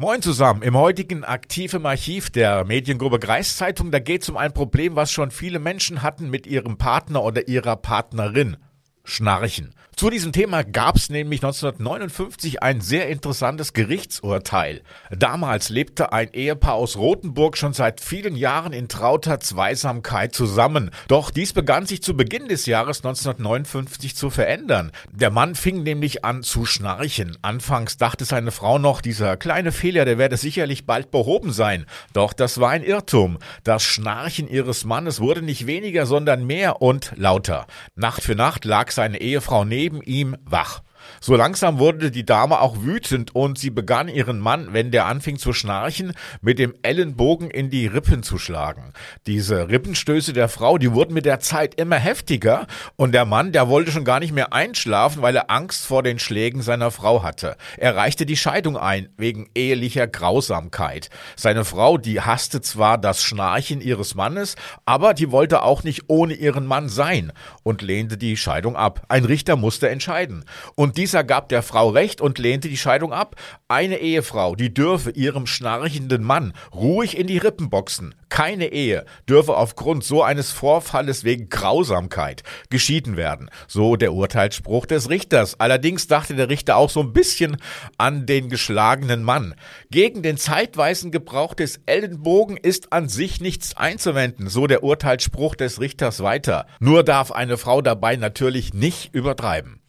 Moin zusammen. Im heutigen aktiven Archiv der Mediengruppe Kreiszeitung, da geht es um ein Problem, was schon viele Menschen hatten mit ihrem Partner oder ihrer Partnerin. Schnarchen. Zu diesem Thema gab es nämlich 1959 ein sehr interessantes Gerichtsurteil. Damals lebte ein Ehepaar aus Rothenburg schon seit vielen Jahren in trauter Zweisamkeit zusammen. Doch dies begann sich zu Beginn des Jahres 1959 zu verändern. Der Mann fing nämlich an zu schnarchen. Anfangs dachte seine Frau noch, dieser kleine Fehler, der werde sicherlich bald behoben sein. Doch das war ein Irrtum. Das Schnarchen ihres Mannes wurde nicht weniger, sondern mehr und lauter. Nacht für Nacht lag seine Ehefrau neben neben ihm wach. So langsam wurde die Dame auch wütend und sie begann ihren Mann, wenn der anfing zu schnarchen, mit dem Ellenbogen in die Rippen zu schlagen. Diese Rippenstöße der Frau, die wurden mit der Zeit immer heftiger und der Mann, der wollte schon gar nicht mehr einschlafen, weil er Angst vor den Schlägen seiner Frau hatte. Er reichte die Scheidung ein, wegen ehelicher Grausamkeit. Seine Frau, die hasste zwar das Schnarchen ihres Mannes, aber die wollte auch nicht ohne ihren Mann sein und lehnte die Scheidung ab. Ein Richter musste entscheiden. Und dieser gab der Frau Recht und lehnte die Scheidung ab. Eine Ehefrau, die dürfe ihrem schnarchenden Mann ruhig in die Rippen boxen. Keine Ehe dürfe aufgrund so eines Vorfalles wegen Grausamkeit geschieden werden. So der Urteilsspruch des Richters. Allerdings dachte der Richter auch so ein bisschen an den geschlagenen Mann. Gegen den zeitweisen Gebrauch des Ellenbogen ist an sich nichts einzuwenden. So der Urteilsspruch des Richters weiter. Nur darf eine Frau dabei natürlich nicht übertreiben.